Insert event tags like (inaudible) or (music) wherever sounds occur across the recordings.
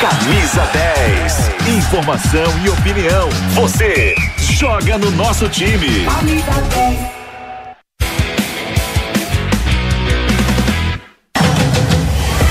Camisa 10. Informação e opinião. Você joga no nosso time.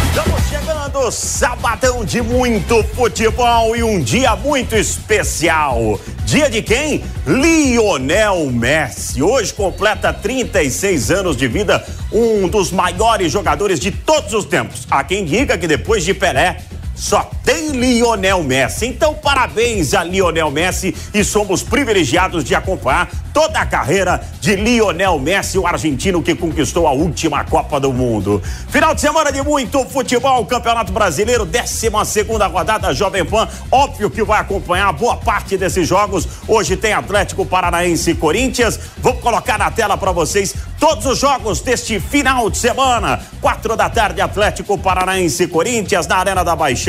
Estamos chegando, sabadão de muito futebol e um dia muito especial. Dia de quem? Lionel Messi. Hoje completa 36 anos de vida, um dos maiores jogadores de todos os tempos. Há quem diga que depois de Pelé, só tem Lionel Messi. Então, parabéns a Lionel Messi e somos privilegiados de acompanhar toda a carreira de Lionel Messi, o argentino que conquistou a última Copa do Mundo. Final de semana de muito futebol, Campeonato Brasileiro, 12 segunda rodada Jovem Pan. Óbvio que vai acompanhar boa parte desses jogos. Hoje tem Atlético Paranaense e Corinthians. Vou colocar na tela para vocês todos os jogos deste final de semana. Quatro da tarde, Atlético Paranaense e Corinthians na Arena da Baixada,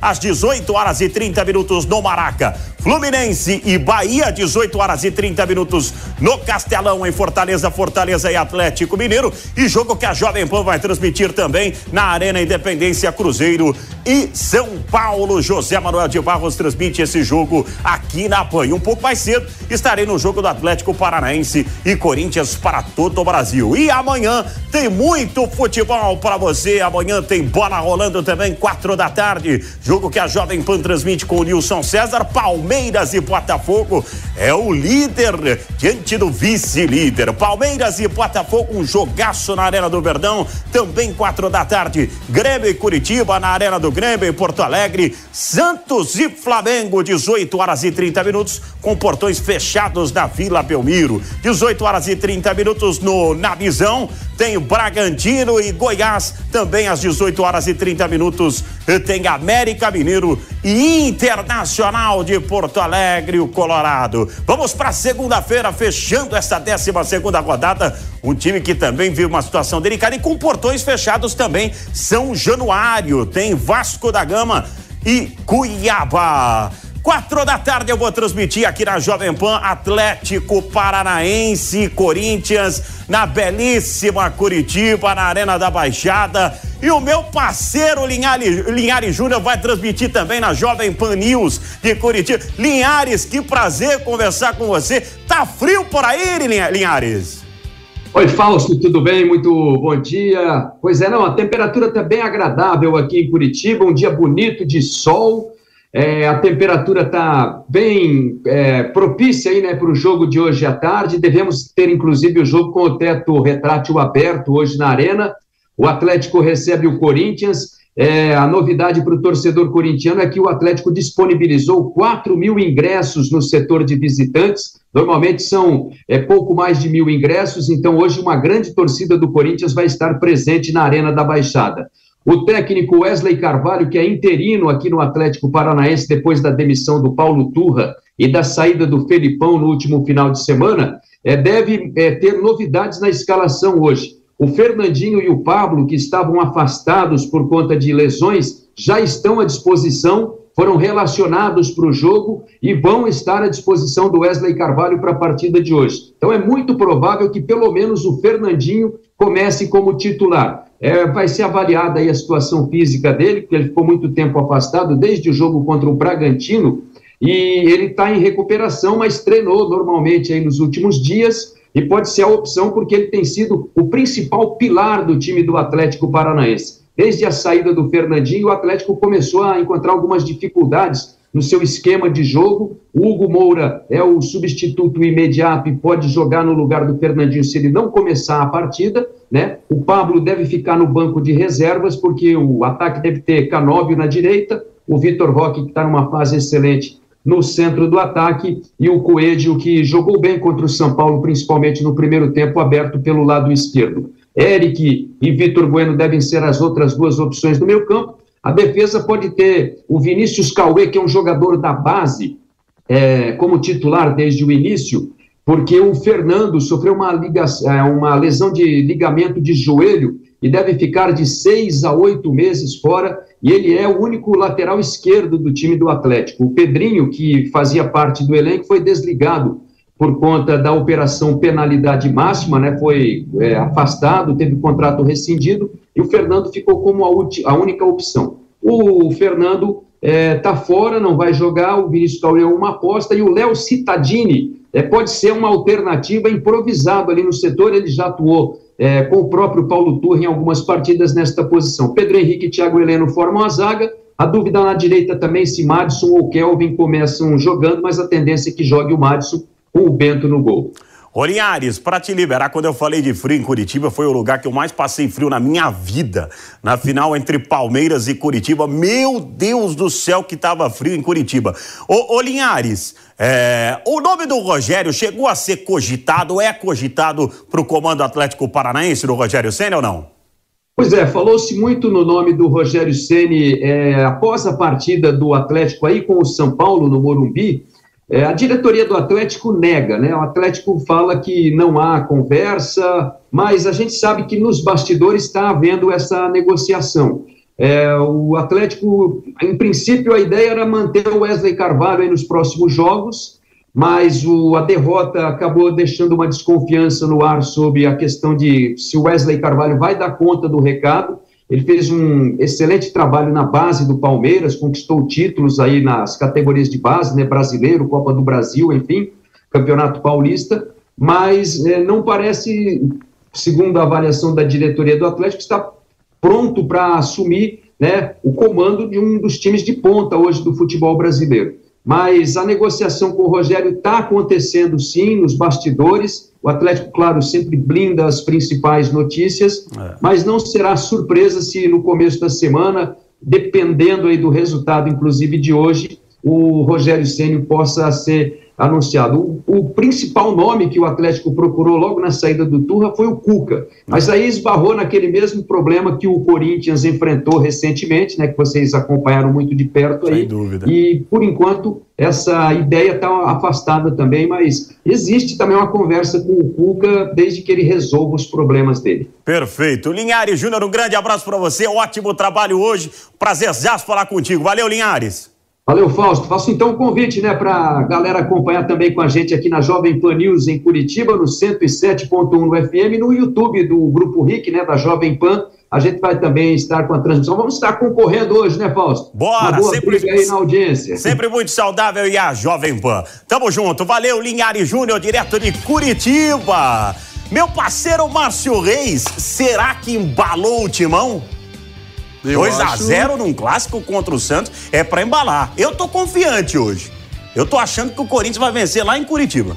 às 18 horas e 30 minutos no Maraca. Fluminense e Bahia, 18 horas e 30 minutos no Castelão, em Fortaleza, Fortaleza e Atlético Mineiro. E jogo que a Jovem Pan vai transmitir também na Arena Independência Cruzeiro e São Paulo. José Manuel de Barros transmite esse jogo aqui na Pan. E um pouco mais cedo estarei no jogo do Atlético Paranaense e Corinthians para todo o Brasil. E amanhã tem muito futebol para você. Amanhã tem bola rolando também, quatro da tarde. Jogo que a Jovem Pan transmite com o Nilson César. Palmeiras e Botafogo é o líder diante do vice-líder. Palmeiras e Botafogo, um jogaço na Arena do Verdão. Também quatro da tarde. Grêmio e Curitiba na Arena do Grêmio em Porto Alegre. Santos e Flamengo, 18 horas e 30 minutos, com portões fechados na Vila Belmiro. 18 horas e 30 minutos no Na Visão. Tem Bragantino e Goiás, também às 18 horas e 30 minutos. Tem América Mineiro e Internacional de Porto Alegre, o Colorado. Vamos para segunda-feira, fechando essa 12 segunda rodada. Um time que também vive uma situação delicada e com portões fechados também. São Januário, tem Vasco da Gama e Cuiabá. Quatro da tarde eu vou transmitir aqui na Jovem Pan Atlético Paranaense Corinthians na belíssima Curitiba, na Arena da Baixada. E o meu parceiro Linhares, Linhares Júnior vai transmitir também na Jovem Pan News de Curitiba. Linhares, que prazer conversar com você. Tá frio por aí, Linhares? Oi, Fausto, tudo bem? Muito bom dia. Pois é, não, a temperatura está bem agradável aqui em Curitiba, um dia bonito de sol. É, a temperatura está bem é, propícia aí, né, para o jogo de hoje à tarde. Devemos ter, inclusive, o jogo com o teto retrátil aberto hoje na Arena. O Atlético recebe o Corinthians. É, a novidade para o torcedor corintiano é que o Atlético disponibilizou 4 mil ingressos no setor de visitantes. Normalmente são é, pouco mais de mil ingressos, então hoje uma grande torcida do Corinthians vai estar presente na Arena da Baixada. O técnico Wesley Carvalho, que é interino aqui no Atlético Paranaense depois da demissão do Paulo Turra e da saída do Felipão no último final de semana, é, deve é, ter novidades na escalação hoje. O Fernandinho e o Pablo, que estavam afastados por conta de lesões, já estão à disposição, foram relacionados para o jogo e vão estar à disposição do Wesley Carvalho para a partida de hoje. Então é muito provável que pelo menos o Fernandinho comece como titular. É, vai ser avaliada aí a situação física dele, porque ele ficou muito tempo afastado desde o jogo contra o Bragantino, e ele está em recuperação, mas treinou normalmente aí nos últimos dias e pode ser a opção porque ele tem sido o principal pilar do time do Atlético Paranaense. Desde a saída do Fernandinho, o Atlético começou a encontrar algumas dificuldades no seu esquema de jogo. O Hugo Moura é o substituto imediato e pode jogar no lugar do Fernandinho se ele não começar a partida, né? O Pablo deve ficar no banco de reservas porque o ataque deve ter Canóbio na direita, o Vitor Roque que está numa fase excelente no centro do ataque e o Coelho que jogou bem contra o São Paulo, principalmente no primeiro tempo aberto pelo lado esquerdo. Eric e Vitor Bueno devem ser as outras duas opções do meio campo a defesa pode ter o Vinícius Cauê, que é um jogador da base, é, como titular desde o início, porque o Fernando sofreu uma, é, uma lesão de ligamento de joelho e deve ficar de seis a oito meses fora, e ele é o único lateral esquerdo do time do Atlético. O Pedrinho, que fazia parte do elenco, foi desligado por conta da operação penalidade máxima, né, foi é, afastado, teve contrato rescindido, e o Fernando ficou como a, a única opção. O Fernando está é, tá fora, não vai jogar, o Vinícius Cauê é uma aposta, e o Léo Cittadini é, pode ser uma alternativa improvisado ali no setor, ele já atuou é, com o próprio Paulo Turra em algumas partidas nesta posição. Pedro Henrique e Thiago Heleno formam a zaga, a dúvida na direita também se Madison ou Kelvin começam jogando, mas a tendência é que jogue o Madison com o Bento no gol. Linhares, para te liberar, quando eu falei de frio em Curitiba, foi o lugar que eu mais passei frio na minha vida. Na final entre Palmeiras e Curitiba. Meu Deus do céu, que tava frio em Curitiba. Ô, ô Linhares, é, o nome do Rogério chegou a ser cogitado, é cogitado para o comando Atlético Paranaense do Rogério Senna ou não? Pois é, falou-se muito no nome do Rogério Ceni é, após a partida do Atlético aí com o São Paulo no Morumbi. É, a diretoria do Atlético nega, né? O Atlético fala que não há conversa, mas a gente sabe que nos bastidores está havendo essa negociação. É, o Atlético, em princípio, a ideia era manter o Wesley Carvalho nos próximos jogos, mas o, a derrota acabou deixando uma desconfiança no ar sobre a questão de se o Wesley Carvalho vai dar conta do recado. Ele fez um excelente trabalho na base do Palmeiras, conquistou títulos aí nas categorias de base, né, brasileiro, Copa do Brasil, enfim, Campeonato Paulista, mas é, não parece, segundo a avaliação da diretoria do Atlético, está pronto para assumir né, o comando de um dos times de ponta hoje do futebol brasileiro mas a negociação com o Rogério está acontecendo sim nos bastidores. O Atlético, claro, sempre blinda as principais notícias, é. mas não será surpresa se no começo da semana, dependendo aí do resultado, inclusive de hoje, o Rogério Ceni possa ser anunciado. O, o, principal nome que o Atlético procurou logo na saída do Turra foi o Cuca, mas aí esbarrou naquele mesmo problema que o Corinthians enfrentou recentemente, né, que vocês acompanharam muito de perto aí. Sem dúvida. E por enquanto essa ideia está afastada também, mas existe também uma conversa com o Cuca desde que ele resolva os problemas dele. Perfeito. Linhares Júnior, um grande abraço para você, ótimo trabalho hoje, prazerzaço falar contigo. Valeu, Linhares. Valeu, Fausto. Faço então um convite né, para a galera acompanhar também com a gente aqui na Jovem Pan News em Curitiba, no 107.1 no FM, no YouTube do Grupo RIC, né, da Jovem Pan. A gente vai também estar com a transmissão. Vamos estar concorrendo hoje, né, Fausto? Bora, sempre aí na audiência. Sempre muito saudável e a Jovem Pan. Tamo junto. Valeu, Linhares Júnior, direto de Curitiba. Meu parceiro Márcio Reis, será que embalou o timão? 2 a 0 num clássico contra o Santos é para embalar. Eu tô confiante hoje. Eu tô achando que o Corinthians vai vencer lá em Curitiba.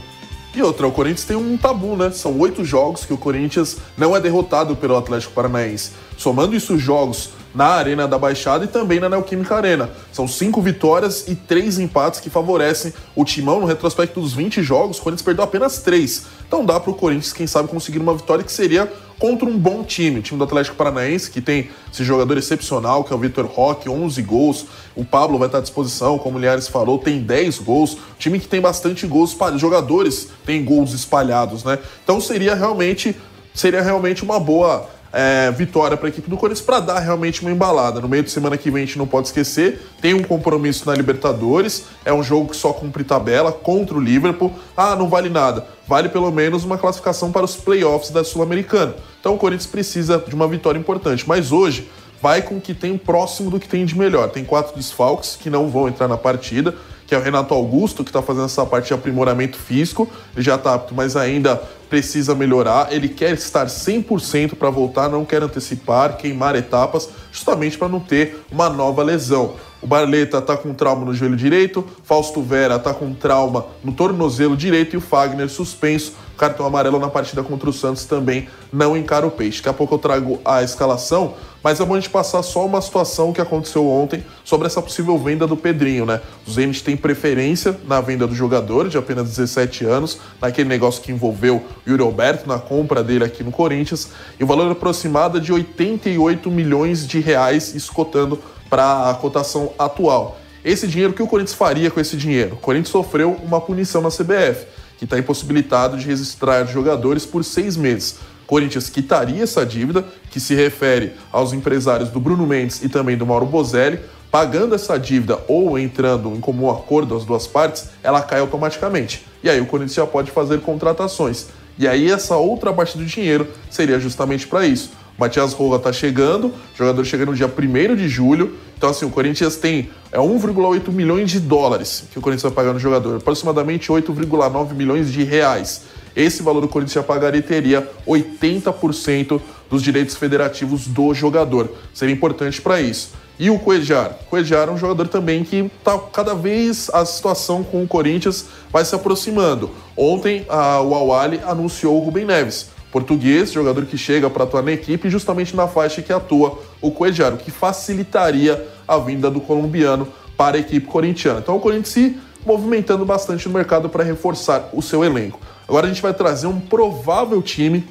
E outra, o Corinthians tem um tabu, né? São oito jogos que o Corinthians não é derrotado pelo Atlético Paranaense. Somando isso jogos na Arena da Baixada e também na Neoquímica Arena. São cinco vitórias e três empates que favorecem o timão no retrospecto dos 20 jogos. O Corinthians perdeu apenas três. Então dá para o Corinthians, quem sabe, conseguir uma vitória que seria contra um bom time. O time do Atlético Paranaense, que tem esse jogador excepcional, que é o Vitor Roque, 11 gols. O Pablo vai estar à disposição, como o Liares falou, tem 10 gols. time que tem bastante gols, jogadores têm gols espalhados, né? Então seria realmente, seria realmente uma boa é, vitória para a equipe do Corinthians para dar realmente uma embalada. No meio de semana que vem a gente não pode esquecer, tem um compromisso na Libertadores, é um jogo que só cumpre tabela contra o Liverpool. Ah, não vale nada. Vale pelo menos uma classificação para os playoffs da Sul-Americana. Então o Corinthians precisa de uma vitória importante. Mas hoje vai com o que tem próximo do que tem de melhor. Tem quatro desfalques que não vão entrar na partida que é o Renato Augusto, que está fazendo essa parte de aprimoramento físico. Ele já está apto, mas ainda precisa melhorar. Ele quer estar 100% para voltar, não quer antecipar, queimar etapas, justamente para não ter uma nova lesão. O Barleta está com trauma no joelho direito, Fausto Vera está com trauma no tornozelo direito e o Fagner suspenso, cartão amarelo na partida contra o Santos também não encara o peixe. Daqui a pouco eu trago a escalação, mas é bom a gente passar só uma situação que aconteceu ontem sobre essa possível venda do Pedrinho, né? O Zenit tem preferência na venda do jogador de apenas 17 anos, naquele negócio que envolveu o Yuri Alberto na compra dele aqui no Corinthians, e o valor aproximado é de 88 milhões de reais escotando para a cotação atual. Esse dinheiro, o que o Corinthians faria com esse dinheiro? O Corinthians sofreu uma punição na CBF, que está impossibilitado de registrar jogadores por seis meses. Corinthians quitaria essa dívida, que se refere aos empresários do Bruno Mendes e também do Mauro Bozelli, pagando essa dívida ou entrando em comum acordo as duas partes, ela cai automaticamente. E aí o Corinthians já pode fazer contratações. E aí essa outra parte do dinheiro seria justamente para isso. Matias Rola está chegando, jogador chega no dia 1 de julho. Então, assim, o Corinthians tem é 1,8 milhões de dólares que o Corinthians vai pagar no jogador, aproximadamente 8,9 milhões de reais. Esse valor o Corinthians já pagaria e teria 80% dos direitos federativos do jogador. Seria importante para isso. E o Coejar? Coejar é um jogador também que tá cada vez a situação com o Corinthians vai se aproximando. Ontem a, o Awali anunciou o Rubem Neves português, jogador que chega para atuar na equipe, justamente na faixa que atua o Cuejaro, que facilitaria a vinda do colombiano para a equipe corintiana. Então o Corinthians se movimentando bastante no mercado para reforçar o seu elenco. Agora a gente vai trazer um provável time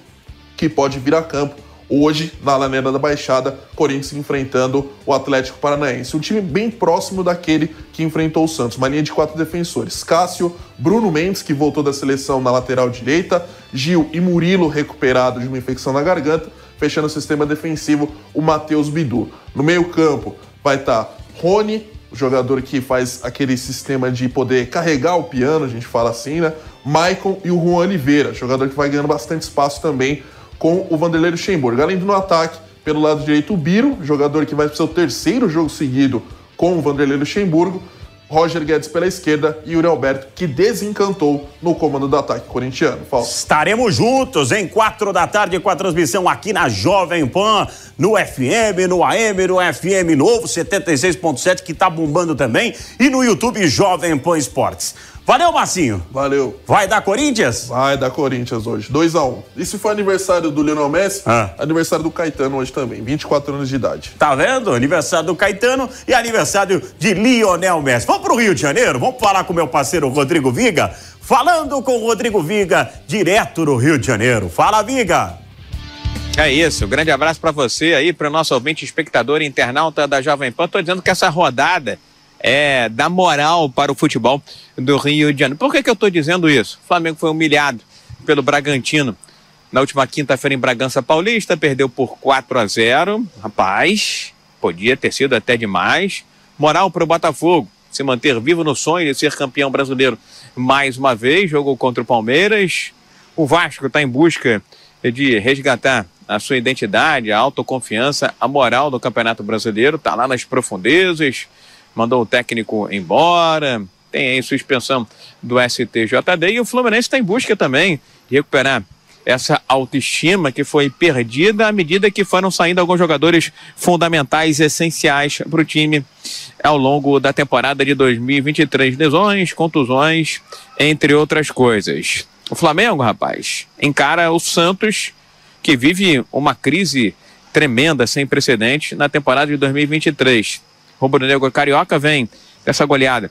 que pode vir a campo hoje na Laneira da Baixada, Corinthians enfrentando o Atlético Paranaense. Um time bem próximo daquele que enfrentou o Santos, uma linha de quatro defensores. Cássio, Bruno Mendes, que voltou da seleção na lateral direita, Gil e Murilo recuperado de uma infecção na garganta, fechando o sistema defensivo, o Matheus Bidu. No meio-campo vai estar tá Rony, o jogador que faz aquele sistema de poder carregar o piano, a gente fala assim, né? Maicon e o Juan Oliveira, jogador que vai ganhando bastante espaço também com o Vanderlei Luxemburgo. Além do no ataque, pelo lado direito, o Biro, jogador que vai para o seu terceiro jogo seguido com o Vanderlei Luxemburgo. Roger Guedes pela esquerda e Yuri Alberto, que desencantou no comando do ataque corintiano. Fausto. Estaremos juntos em quatro da tarde com a transmissão aqui na Jovem Pan, no FM, no AM, no FM Novo 76.7, que está bombando também, e no YouTube Jovem Pan Esportes. Valeu, Marcinho. Valeu. Vai dar Corinthians? Vai dar Corinthians hoje. 2x1. Um. E se for aniversário do Lionel Messi, ah. aniversário do Caetano hoje também. 24 anos de idade. Tá vendo? Aniversário do Caetano e aniversário de Lionel Messi. Vamos pro Rio de Janeiro? Vamos falar com meu parceiro Rodrigo Viga? Falando com o Rodrigo Viga, direto do Rio de Janeiro. Fala, Viga. É isso, um grande abraço para você aí, para o nosso ouvinte espectador internauta da Jovem Pan. Tô dizendo que essa rodada é, dar moral para o futebol do Rio de Janeiro. Por que, que eu estou dizendo isso? O Flamengo foi humilhado pelo Bragantino na última quinta-feira em Bragança Paulista, perdeu por 4 a 0. Rapaz, podia ter sido até demais. Moral para o Botafogo se manter vivo no sonho de ser campeão brasileiro mais uma vez. Jogou contra o Palmeiras. O Vasco está em busca de resgatar a sua identidade, a autoconfiança, a moral do Campeonato Brasileiro. Está lá nas profundezas mandou o técnico embora, tem aí suspensão do STJD e o Fluminense está em busca também de recuperar essa autoestima que foi perdida à medida que foram saindo alguns jogadores fundamentais, essenciais para o time ao longo da temporada de 2023. Lesões, contusões, entre outras coisas. O Flamengo, rapaz, encara o Santos, que vive uma crise tremenda, sem precedentes, na temporada de 2023 rubro-negro carioca vem dessa goleada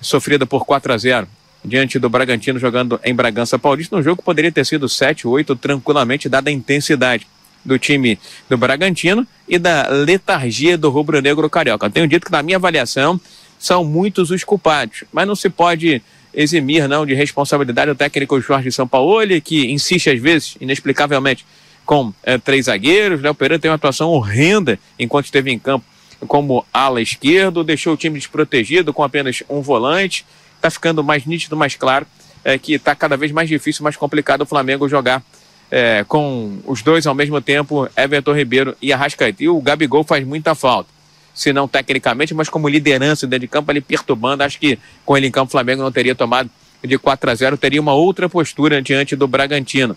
sofrida por 4 a 0 diante do Bragantino jogando em Bragança Paulista, um jogo que poderia ter sido 7, 8 tranquilamente, dada a intensidade do time do Bragantino e da letargia do rubro-negro carioca. Tenho dito que na minha avaliação são muitos os culpados, mas não se pode eximir não de responsabilidade o técnico Jorge Sampaoli, que insiste às vezes, inexplicavelmente, com é, três zagueiros. Léo Pereira tem uma atuação horrenda enquanto esteve em campo como ala esquerdo, deixou o time desprotegido com apenas um volante. Está ficando mais nítido, mais claro, é, que está cada vez mais difícil, mais complicado o Flamengo jogar é, com os dois ao mesmo tempo, Everton Ribeiro e Arrascaeta. E o Gabigol faz muita falta. se não tecnicamente, mas como liderança dentro de campo, ele perturbando. Acho que com ele em campo, o Flamengo não teria tomado de 4 a 0 teria uma outra postura diante do Bragantino.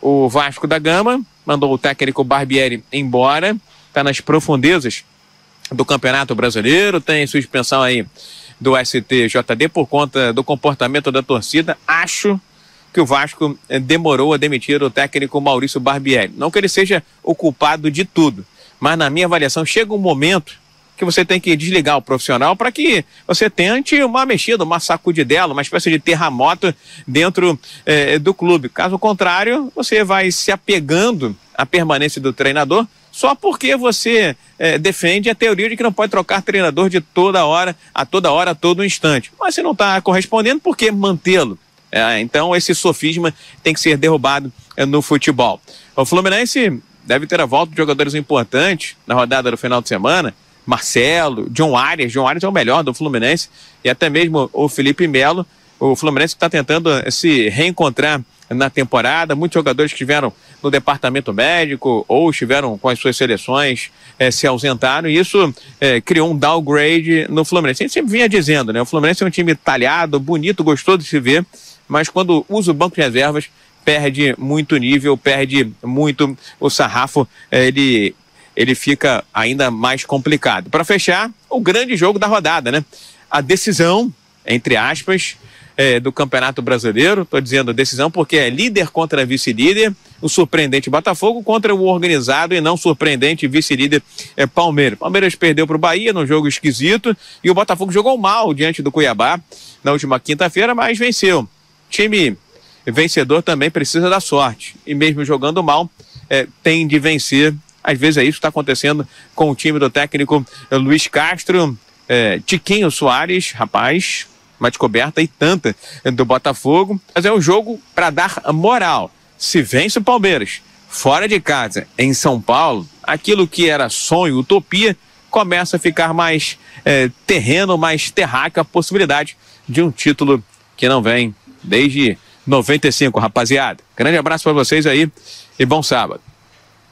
O Vasco da Gama mandou o técnico Barbieri embora, está nas profundezas do Campeonato Brasileiro, tem suspensão aí do STJD por conta do comportamento da torcida. Acho que o Vasco eh, demorou a demitir o técnico Maurício Barbieri. Não que ele seja o culpado de tudo, mas na minha avaliação chega um momento que você tem que desligar o profissional para que você tente uma mexida, uma sacudidela, uma espécie de terremoto dentro eh, do clube. Caso contrário, você vai se apegando à permanência do treinador só porque você eh, defende a teoria de que não pode trocar treinador de toda hora, a toda hora, a todo instante. Mas se não está correspondendo, por que mantê-lo? É, então esse sofisma tem que ser derrubado é, no futebol. O Fluminense deve ter a volta de jogadores importantes na rodada do final de semana. Marcelo, John Arias. John Arias é o melhor do Fluminense. E até mesmo o Felipe Melo. O Fluminense está tentando se reencontrar na temporada. Muitos jogadores que estiveram no departamento médico ou estiveram com as suas seleções eh, se ausentaram. E isso eh, criou um downgrade no Fluminense. A gente sempre vinha dizendo, né? O Fluminense é um time talhado, bonito, gostoso de se ver, mas quando usa o banco de reservas, perde muito nível, perde muito o sarrafo. Eh, ele ele fica ainda mais complicado. Para fechar, o grande jogo da rodada, né? A decisão, entre aspas, é, do Campeonato Brasileiro. Estou dizendo decisão porque é líder contra vice-líder, o surpreendente Botafogo contra o organizado e não surpreendente vice-líder é, Palmeiras. Palmeiras perdeu para o Bahia num jogo esquisito e o Botafogo jogou mal diante do Cuiabá na última quinta-feira, mas venceu. Time vencedor também precisa da sorte e mesmo jogando mal é, tem de vencer às vezes é isso que está acontecendo com o time do técnico Luiz Castro. É, Tiquinho Soares, rapaz, uma descoberta e tanta do Botafogo. Mas é um jogo para dar moral. Se vence o Palmeiras fora de casa, em São Paulo, aquilo que era sonho, utopia, começa a ficar mais é, terreno, mais terráqueo a possibilidade de um título que não vem desde 95, rapaziada. Grande abraço para vocês aí e bom sábado.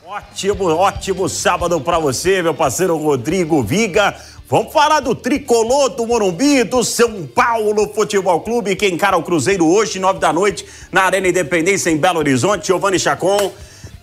Ótimo, ótimo sábado para você, meu parceiro Rodrigo Viga. Vamos falar do tricolor do Morumbi, do São Paulo Futebol Clube, que encara o Cruzeiro hoje, nove da noite, na Arena Independência, em Belo Horizonte. Giovanni Chacon.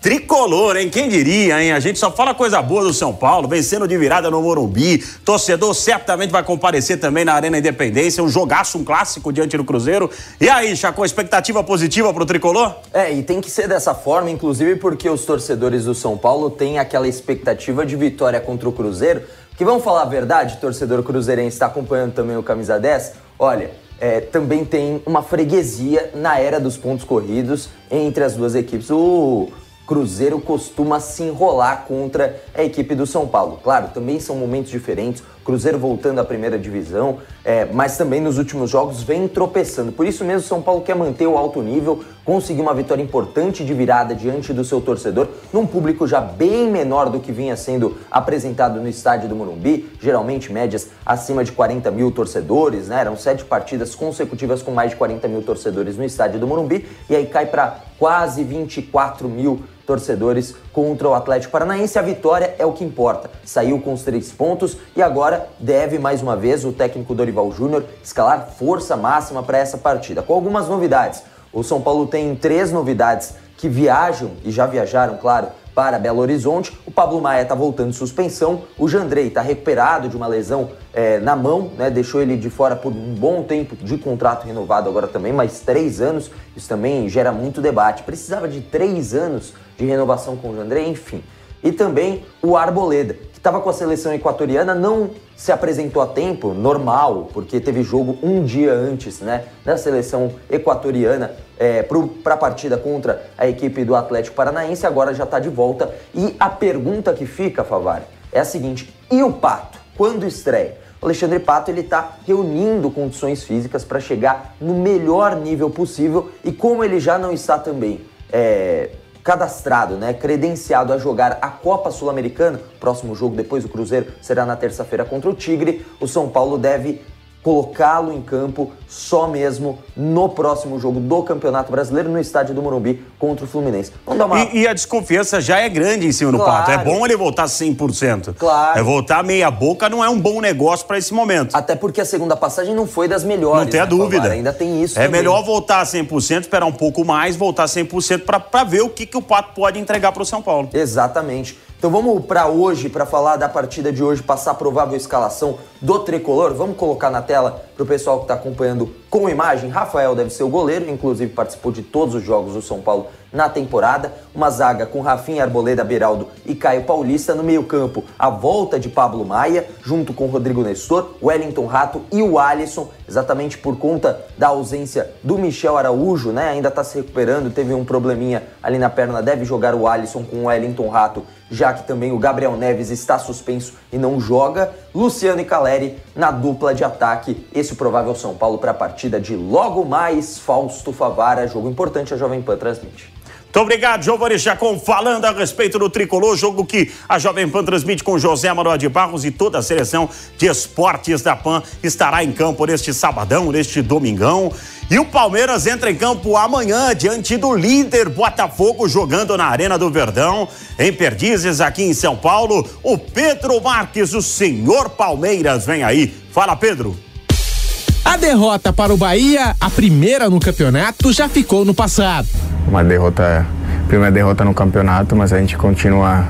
Tricolor, hein? Quem diria, hein? A gente só fala coisa boa do São Paulo, vencendo de virada no Morumbi. Torcedor certamente vai comparecer também na Arena Independência. Um jogaço, um clássico diante do Cruzeiro. E aí, Chacon, expectativa positiva pro Tricolor? É, e tem que ser dessa forma, inclusive porque os torcedores do São Paulo têm aquela expectativa de vitória contra o Cruzeiro. Que vamos falar a verdade, torcedor cruzeirense está acompanhando também o Camisa 10? Olha, é, também tem uma freguesia na era dos pontos corridos entre as duas equipes. O Cruzeiro costuma se enrolar contra a equipe do São Paulo. Claro, também são momentos diferentes. Cruzeiro voltando à primeira divisão, é, mas também nos últimos jogos vem tropeçando. Por isso mesmo, São Paulo quer manter o alto nível, conseguir uma vitória importante de virada diante do seu torcedor, num público já bem menor do que vinha sendo apresentado no estádio do Morumbi, geralmente médias acima de 40 mil torcedores, né? Eram sete partidas consecutivas com mais de 40 mil torcedores no estádio do Morumbi, e aí cai para quase 24 mil torcedores contra o Atlético Paranaense. A vitória é o que importa. Saiu com os três pontos e agora deve mais uma vez o técnico Dorival Júnior escalar força máxima para essa partida. Com algumas novidades. O São Paulo tem três novidades que viajam e já viajaram, claro, para Belo Horizonte. O Pablo Maia está voltando de suspensão. O Jandrei está recuperado de uma lesão é, na mão, né? Deixou ele de fora por um bom tempo de contrato renovado agora também, mais três anos. Isso também gera muito debate. Precisava de três anos de renovação com o Jandrei, enfim. E também o Arboleda, que estava com a seleção equatoriana, não se apresentou a tempo, normal, porque teve jogo um dia antes, né, da seleção equatoriana é, para a partida contra a equipe do Atlético Paranaense, agora já está de volta. E a pergunta que fica, Favari, é a seguinte: e o Pato? Quando estreia? O Alexandre Pato ele está reunindo condições físicas para chegar no melhor nível possível e como ele já não está também é, cadastrado, né, credenciado a jogar a Copa Sul-Americana, próximo jogo depois do Cruzeiro será na terça-feira contra o Tigre, o São Paulo deve colocá-lo em campo só mesmo no próximo jogo do Campeonato Brasileiro no estádio do Morumbi contra o Fluminense. Vamos dar uma... e, e a desconfiança já é grande em cima do claro. Pato. É bom ele voltar 100%. Claro. É voltar meia boca não é um bom negócio para esse momento. Até porque a segunda passagem não foi das melhores. Não tem a né, dúvida. Ainda tem isso. É também. melhor voltar 100%, esperar um pouco mais, voltar 100% para ver o que, que o Pato pode entregar para o São Paulo. Exatamente. Então vamos para hoje, para falar da partida de hoje, passar a provável escalação do tricolor. Vamos colocar na tela para o pessoal que está acompanhando com imagem. Rafael deve ser o goleiro, inclusive participou de todos os jogos do São Paulo na temporada. Uma zaga com Rafinha Arboleda, Beraldo e Caio Paulista. No meio-campo, a volta de Pablo Maia, junto com Rodrigo Nestor, Wellington Rato e o Alisson, exatamente por conta da ausência do Michel Araújo, né? Ainda está se recuperando, teve um probleminha ali na perna, deve jogar o Alisson com o Wellington Rato, já que também o Gabriel Neves está suspenso e não joga. Luciano e Caleri na dupla de ataque. Esse provável São Paulo para a partida de logo mais Fausto Favara, jogo importante a Jovem Pan transmite. Muito obrigado, Giovanni Chacon, falando a respeito do tricolor, jogo que a Jovem Pan transmite com José Manuel de Barros e toda a seleção de esportes da Pan estará em campo neste sabadão, neste domingão. E o Palmeiras entra em campo amanhã diante do líder Botafogo, jogando na Arena do Verdão, em Perdizes, aqui em São Paulo. O Pedro Marques, o senhor Palmeiras, vem aí. Fala, Pedro. A derrota para o Bahia, a primeira no campeonato, já ficou no passado. Uma derrota, primeira derrota no campeonato, mas a gente continua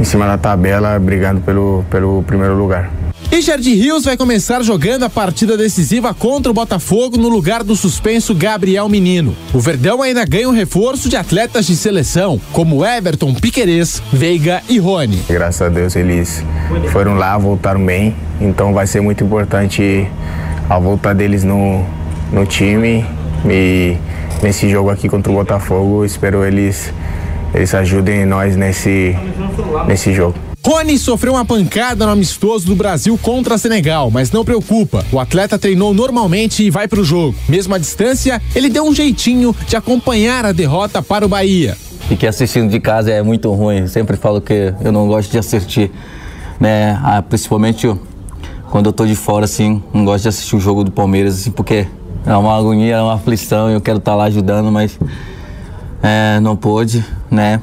em cima da tabela, brigando pelo, pelo primeiro lugar. E Jardim Rios vai começar jogando a partida decisiva contra o Botafogo no lugar do suspenso Gabriel Menino. O Verdão ainda ganha um reforço de atletas de seleção, como Everton, Piquerez, Veiga e Rony. Graças a Deus eles foram lá, voltaram bem, então vai ser muito importante a volta deles no, no time e nesse jogo aqui contra o Botafogo, espero eles, eles ajudem nós nesse, nesse jogo. Rony sofreu uma pancada no amistoso do Brasil contra Senegal, mas não preocupa. O atleta treinou normalmente e vai para o jogo. Mesmo à distância, ele deu um jeitinho de acompanhar a derrota para o Bahia. E que assistindo de casa é muito ruim. Eu sempre falo que eu não gosto de assistir, né? Ah, principalmente quando eu tô de fora, assim, não gosto de assistir o jogo do Palmeiras, assim, porque é uma agonia, é uma aflição, eu quero estar tá lá ajudando, mas é, não pôde, né?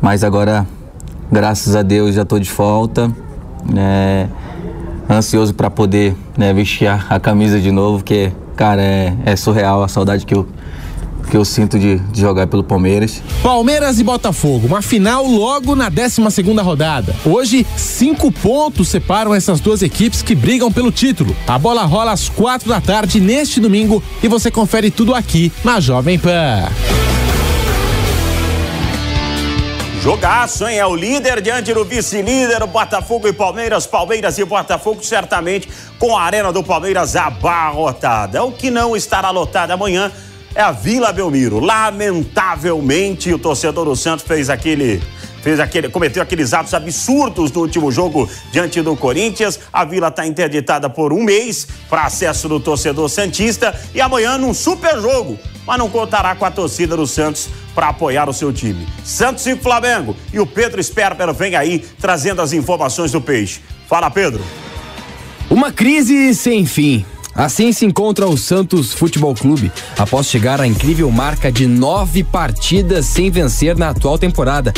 Mas agora, graças a Deus, já estou de volta, né? ansioso para poder né, vestir a, a, camisa de novo, porque, cara, é, é surreal a saudade que eu, que eu sinto de, de, jogar pelo Palmeiras. Palmeiras e Botafogo, uma final logo na 12 segunda rodada. Hoje, cinco pontos separam essas duas equipes que brigam pelo título. A bola rola às quatro da tarde neste domingo e você confere tudo aqui na Jovem Pan. Jogaço, hein? É o líder diante do vice-líder, Botafogo e Palmeiras. Palmeiras e Botafogo, certamente com a arena do Palmeiras abarrotada. O que não estará lotado amanhã é a Vila Belmiro. Lamentavelmente, o torcedor do Santos fez aquele fez aquele, cometeu aqueles atos absurdos no último jogo diante do Corinthians. A Vila está interditada por um mês para acesso do torcedor Santista e amanhã num super jogo, mas não contará com a torcida do Santos para apoiar o seu time. Santos e Flamengo e o Pedro Sperber vem aí trazendo as informações do Peixe. Fala, Pedro. Uma crise sem fim. Assim se encontra o Santos Futebol Clube, após chegar à incrível marca de nove partidas sem vencer na atual temporada.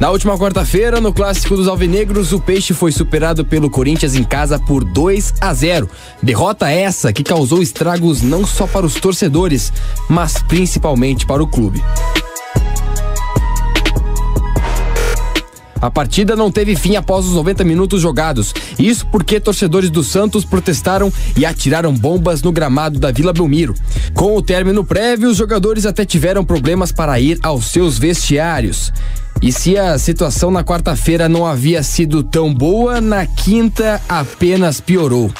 Na última quarta-feira, no clássico dos Alvinegros, o Peixe foi superado pelo Corinthians em casa por 2 a 0. Derrota essa que causou estragos não só para os torcedores, mas principalmente para o clube. A partida não teve fim após os 90 minutos jogados. Isso porque torcedores do Santos protestaram e atiraram bombas no gramado da Vila Belmiro. Com o término prévio, os jogadores até tiveram problemas para ir aos seus vestiários. E se a situação na quarta-feira não havia sido tão boa, na quinta apenas piorou.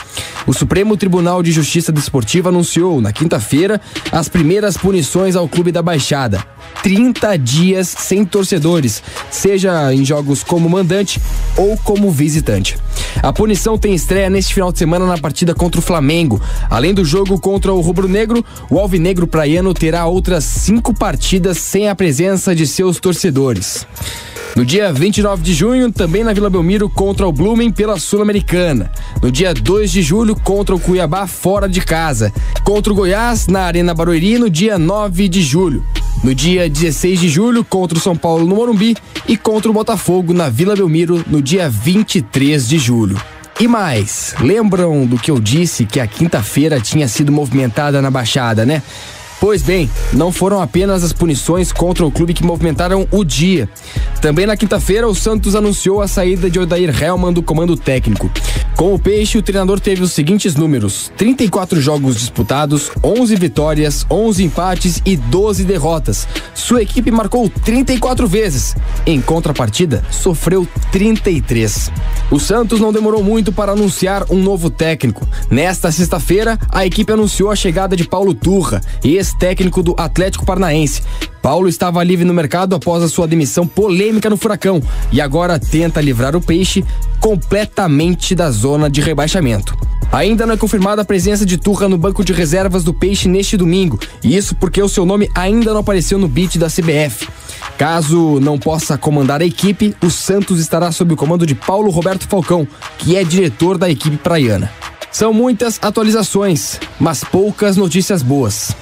O Supremo Tribunal de Justiça Desportiva anunciou, na quinta-feira, as primeiras punições ao Clube da Baixada. 30 dias sem torcedores, seja em jogos como mandante ou como visitante. A punição tem estreia neste final de semana na partida contra o Flamengo. Além do jogo contra o Rubro Negro, o Alvinegro Praiano terá outras cinco partidas sem a presença de seus torcedores. No dia 29 de junho, também na Vila Belmiro contra o Blumen pela Sul-Americana. No dia 2 de julho, contra o Cuiabá fora de casa. Contra o Goiás na Arena Barueri no dia 9 de julho. No dia 16 de julho, contra o São Paulo no Morumbi e contra o Botafogo na Vila Belmiro no dia 23 de julho. E mais, lembram do que eu disse que a quinta-feira tinha sido movimentada na Baixada, né? Pois bem, não foram apenas as punições contra o clube que movimentaram o dia. Também na quinta-feira, o Santos anunciou a saída de Odair Helman do comando técnico. Com o Peixe, o treinador teve os seguintes números: 34 jogos disputados, 11 vitórias, 11 empates e 12 derrotas. Sua equipe marcou 34 vezes. Em contrapartida, sofreu 33. O Santos não demorou muito para anunciar um novo técnico. Nesta sexta-feira, a equipe anunciou a chegada de Paulo Turra, ex-técnico do Atlético Paranaense. Paulo estava livre no mercado após a sua demissão polêmica no Furacão e agora tenta livrar o Peixe completamente da zona de rebaixamento. Ainda não é confirmada a presença de Turra no banco de reservas do Peixe neste domingo, e isso porque o seu nome ainda não apareceu no beat da CBF. Caso não possa comandar a equipe, o Santos estará sob o comando de Paulo Roberto Falcão, que é diretor da equipe praiana. São muitas atualizações, mas poucas notícias boas.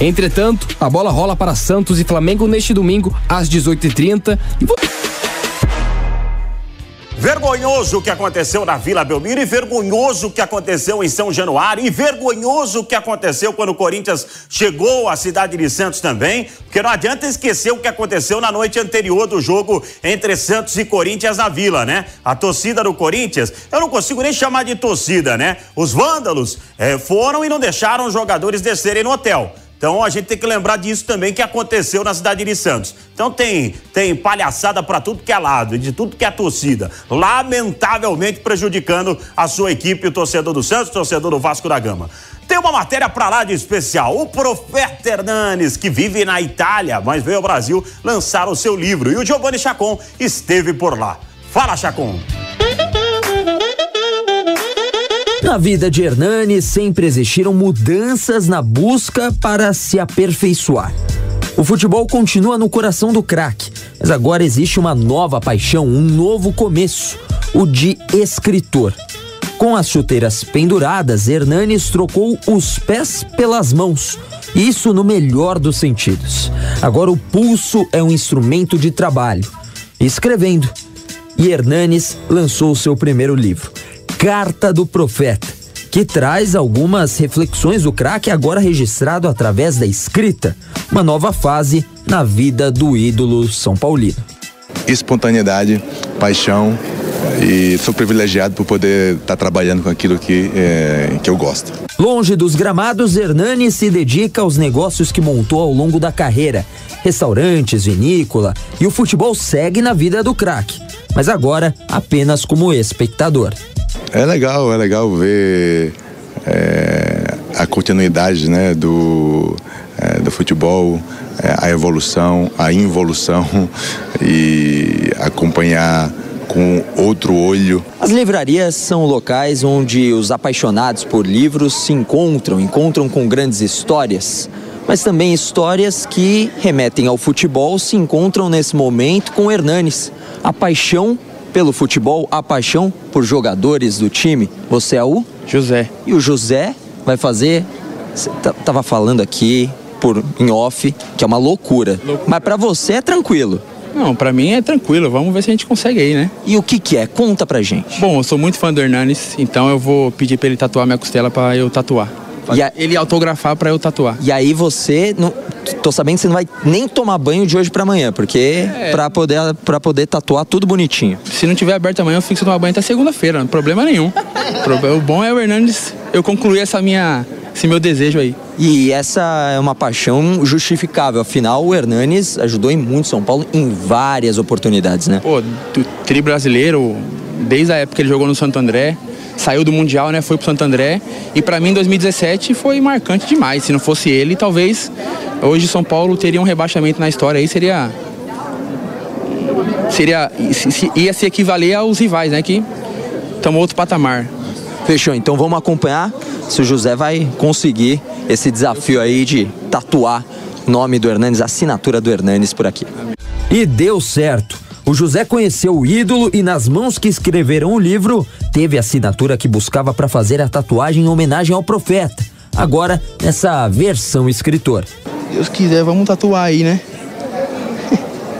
Entretanto, a bola rola para Santos e Flamengo neste domingo às 18h30 e Vergonhoso o que aconteceu na Vila Belmiro e vergonhoso o que aconteceu em São Januário e vergonhoso o que aconteceu quando o Corinthians chegou à cidade de Santos também, porque não adianta esquecer o que aconteceu na noite anterior do jogo entre Santos e Corinthians na Vila, né? A torcida do Corinthians, eu não consigo nem chamar de torcida, né? Os vândalos eh, foram e não deixaram os jogadores descerem no hotel. Então a gente tem que lembrar disso também que aconteceu na cidade de Santos. Então tem tem palhaçada para tudo que é lado, de tudo que é torcida, lamentavelmente prejudicando a sua equipe, o torcedor do Santos, o torcedor do Vasco da Gama. Tem uma matéria para lá de especial. O Profeta Hernanes, que vive na Itália, mas veio ao Brasil lançar o seu livro. E o Giovanni Chacon esteve por lá. Fala, Chacon. Na vida de Hernani sempre existiram mudanças na busca para se aperfeiçoar. O futebol continua no coração do craque, mas agora existe uma nova paixão, um novo começo, o de escritor. Com as chuteiras penduradas, Hernanes trocou os pés pelas mãos. Isso no melhor dos sentidos. Agora o pulso é um instrumento de trabalho. Escrevendo. E Hernanes lançou seu primeiro livro. Carta do Profeta, que traz algumas reflexões do craque agora registrado através da escrita, uma nova fase na vida do ídolo São Paulino. Espontaneidade, paixão e sou privilegiado por poder estar trabalhando com aquilo que, é, que eu gosto. Longe dos gramados, Hernani se dedica aos negócios que montou ao longo da carreira: restaurantes, vinícola e o futebol segue na vida do craque, mas agora apenas como espectador. É legal, é legal ver é, a continuidade né, do, é, do futebol, é, a evolução, a involução (laughs) e acompanhar com outro olho. As livrarias são locais onde os apaixonados por livros se encontram, encontram com grandes histórias, mas também histórias que remetem ao futebol se encontram nesse momento com Hernanes. A paixão pelo futebol, a paixão por jogadores do time. Você é o? José. E o José vai fazer. Você tava falando aqui por em off que é uma loucura. loucura. Mas para você é tranquilo. Não, para mim é tranquilo. Vamos ver se a gente consegue aí, né? E o que que é? Conta pra gente. Bom, eu sou muito fã do Hernanes, então eu vou pedir para ele tatuar minha costela para eu tatuar. E a... Ele autografar para eu tatuar. E aí você, não, tô sabendo que você não vai nem tomar banho de hoje para amanhã, porque é. para poder para poder tatuar tudo bonitinho. Se não tiver aberto amanhã, eu fico sem tomar banho até segunda-feira, não problema nenhum. (laughs) o bom é o Hernandes eu concluir essa minha esse meu desejo aí. E essa é uma paixão justificável. Afinal, o Hernanes ajudou em muito São Paulo em várias oportunidades, né? Pô, tri brasileiro, desde a época que ele jogou no Santo André, saiu do Mundial, né? Foi pro Santo André. E para mim, 2017 foi marcante demais. Se não fosse ele, talvez hoje São Paulo teria um rebaixamento na história aí, seria. Seria. ia se equivaler aos rivais, né? Que estamos outro patamar. Fechou, então vamos acompanhar se o José vai conseguir esse desafio aí de tatuar o nome do Hernanes, a assinatura do Hernanes por aqui. E deu certo. O José conheceu o ídolo e, nas mãos que escreveram o livro, teve a assinatura que buscava para fazer a tatuagem em homenagem ao profeta. Agora, nessa versão escritor. Deus quiser, vamos tatuar aí, né?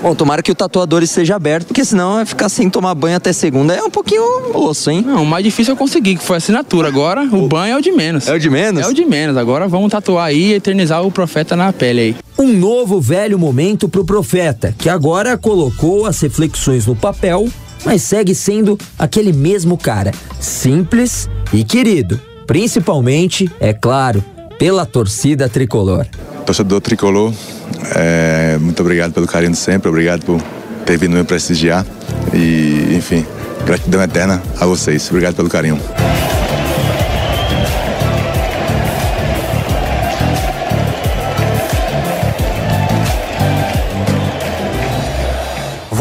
Bom, tomara que o tatuador esteja aberto, porque senão vai ficar sem tomar banho até segunda. É um pouquinho osso, hein? Não, o mais difícil eu consegui, que foi a assinatura. Agora o banho é o de menos. É o de menos? É o de menos. Agora vamos tatuar aí e eternizar o profeta na pele aí. Um novo velho momento pro profeta, que agora colocou as reflexões no papel, mas segue sendo aquele mesmo cara, simples e querido. Principalmente, é claro, pela torcida tricolor. Torcedor tricolor, é, muito obrigado pelo carinho de sempre, obrigado por ter vindo me prestigiar e, enfim, gratidão eterna a vocês. Obrigado pelo carinho.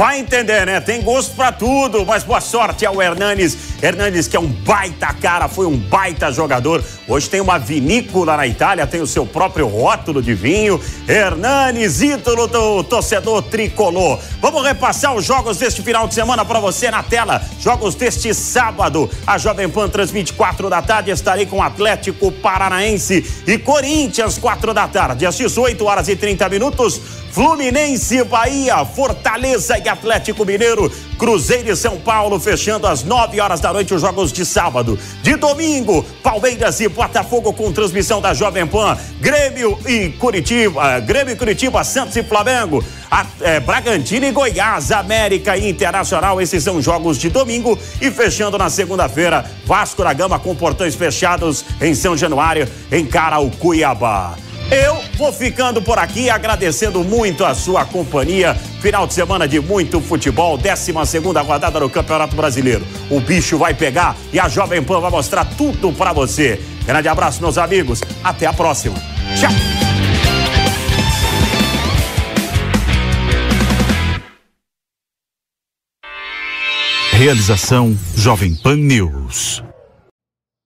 Vai entender, né? Tem gosto pra tudo, mas boa sorte ao Hernanes. Hernanes, que é um baita cara, foi um baita jogador. Hoje tem uma vinícola na Itália, tem o seu próprio rótulo de vinho. Hernanes, ídolo do torcedor tricolor. Vamos repassar os jogos deste final de semana para você na tela. Jogos deste sábado. A Jovem Pan transmite quatro da tarde. Estarei com Atlético Paranaense e Corinthians, quatro da tarde. Às 18 horas e 30 minutos. Fluminense, Bahia, Fortaleza e Atlético Mineiro, Cruzeiro e São Paulo, fechando às 9 horas da noite os jogos de sábado. De domingo, Palmeiras e Botafogo com transmissão da Jovem Pan, Grêmio e Curitiba, Grêmio e Curitiba, Santos e Flamengo, a, é, Bragantino e Goiás, América e Internacional, esses são jogos de domingo. E fechando na segunda-feira, Vasco da Gama com portões fechados em São Januário, encara o Cuiabá. Eu vou ficando por aqui, agradecendo muito a sua companhia. Final de semana de muito futebol, 12 segunda rodada do Campeonato Brasileiro. O bicho vai pegar e a Jovem Pan vai mostrar tudo para você. Grande abraço, meus amigos. Até a próxima. Tchau. Realização Jovem Pan News.